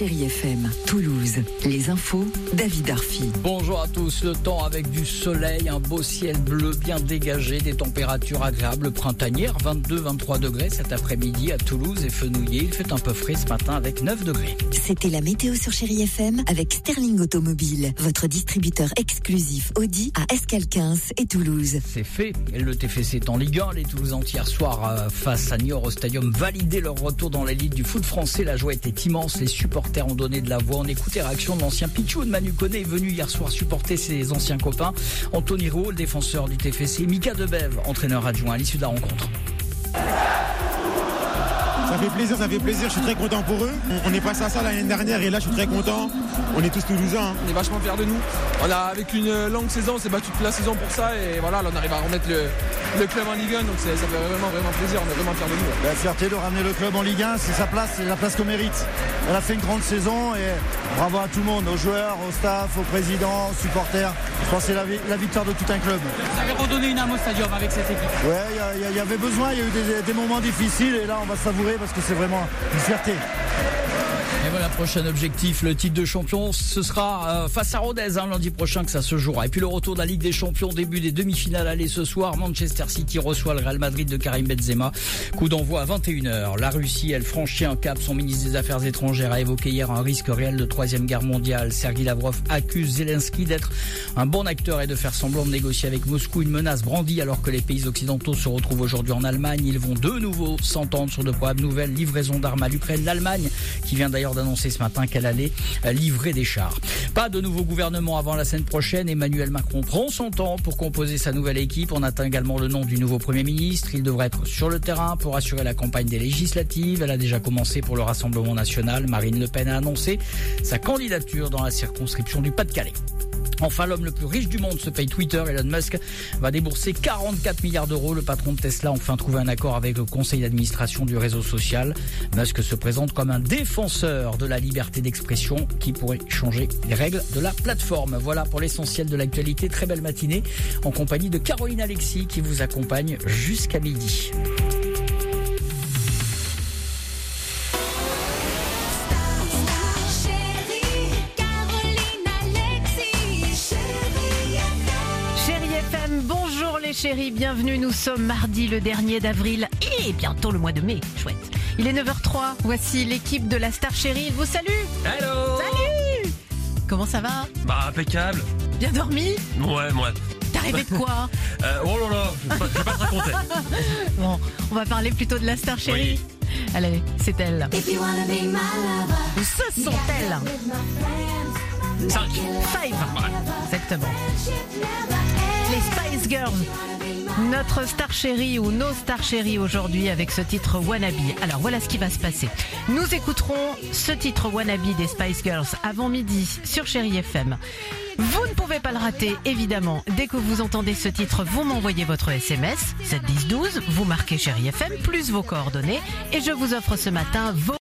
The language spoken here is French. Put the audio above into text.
Chérie FM, Toulouse. Les infos, David Arfi. Bonjour à tous, le temps avec du soleil, un beau ciel bleu bien dégagé, des températures agréables printanières, 22-23 degrés cet après-midi à Toulouse et fenouillé. Il fait un peu frais ce matin avec 9 degrés. C'était la météo sur Chérie FM avec Sterling Automobile, votre distributeur exclusif Audi à Escalquins et Toulouse. C'est fait. Le TFC est en Ligue 1. Les Toulousains hier soir euh, face à Niort au stadium validaient leur retour dans l'élite du foot français. La joie était immense. Les supporters ont donné de la voix. On écoute les réactions de l'ancien Pichou de Manu Koné venu hier soir supporter ses anciens copains. Anthony Roux, défenseur du TFC. Mika Debev, entraîneur adjoint à l'issue de la rencontre. Ça fait plaisir, ça fait plaisir, je suis très content pour eux. On est passé à ça l'année dernière et là je suis très content. On est tous toulousains. hein. On est vachement fiers de nous. On a, avec une longue saison, on s'est battu toute la saison pour ça et voilà, là, on arrive à remettre le, le club en Ligue 1, donc ça fait vraiment, vraiment plaisir. On est vraiment fiers de nous. La fierté de ramener le club en Ligue 1, c'est sa place, c'est la place qu'on mérite. Elle a fait une grande saison et bravo à tout le monde, aux joueurs, au staff, aux présidents, aux supporters. Je pense que c'est la, vi- la victoire de tout un club. Vous avez redonné une âme au stadium avec cette équipe. Ouais, il y avait besoin, il y a eu des, des moments difficiles et là on va savourer parce que c'est vraiment une fierté. Et voilà, prochain objectif, le titre de champion, ce sera euh, face à Rodez hein, lundi prochain que ça se jouera. Et puis le retour de la Ligue des Champions, début des demi-finales aller ce soir. Manchester City reçoit le Real Madrid de Karim Benzema. Coup d'envoi à 21h. La Russie, elle franchit un cap. Son ministre des Affaires étrangères a évoqué hier un risque réel de troisième guerre mondiale. Sergei Lavrov accuse Zelensky d'être un bon acteur et de faire semblant de négocier avec Moscou une menace brandie alors que les pays occidentaux se retrouvent aujourd'hui en Allemagne. Ils vont de nouveau s'entendre sur de probables nouvelles livraisons d'armes à l'Ukraine. L'Allemagne qui vient d'ailleurs d'annoncer ce matin qu'elle allait euh, livrer des chars. Pas de nouveau gouvernement avant la semaine prochaine. Emmanuel Macron prend son temps pour composer sa nouvelle équipe. On atteint également le nom du nouveau Premier ministre. Il devrait être sur le terrain pour assurer la campagne des législatives. Elle a déjà commencé pour le Rassemblement national. Marine Le Pen a annoncé sa candidature dans la circonscription du Pas-de-Calais. Enfin, l'homme le plus riche du monde se paye Twitter. Elon Musk va débourser 44 milliards d'euros. Le patron de Tesla a enfin trouvé un accord avec le conseil d'administration du réseau social. Musk se présente comme un défenseur de la liberté d'expression qui pourrait changer les règles de la plateforme. Voilà pour l'essentiel de l'actualité. Très belle matinée en compagnie de Caroline Alexis qui vous accompagne jusqu'à midi. FM, bonjour les chéris, bienvenue. Nous sommes mardi le dernier d'avril et bientôt le mois de mai. Chouette. Il est 9h03. Voici l'équipe de la Star Chérie. Il vous salue. Hello Salut Comment ça va? Bah impeccable Bien dormi? Ouais moi T'as rêvé de quoi? Euh, Oh là là Je vais pas, je vais pas te raconter Bon, on va parler plutôt de la Star Chérie. Allez, c'est elle. Ce sont elles. 5 Five. Exactement. Les Spice Girls. Notre star chérie ou nos stars chéries aujourd'hui avec ce titre Wannabe. Alors voilà ce qui va se passer. Nous écouterons ce titre Wannabe des Spice Girls avant midi sur Chérie FM. Vous ne pouvez pas le rater, évidemment. Dès que vous entendez ce titre, vous m'envoyez votre SMS, 71012, vous marquez Chérie FM, plus vos coordonnées, et je vous offre ce matin vos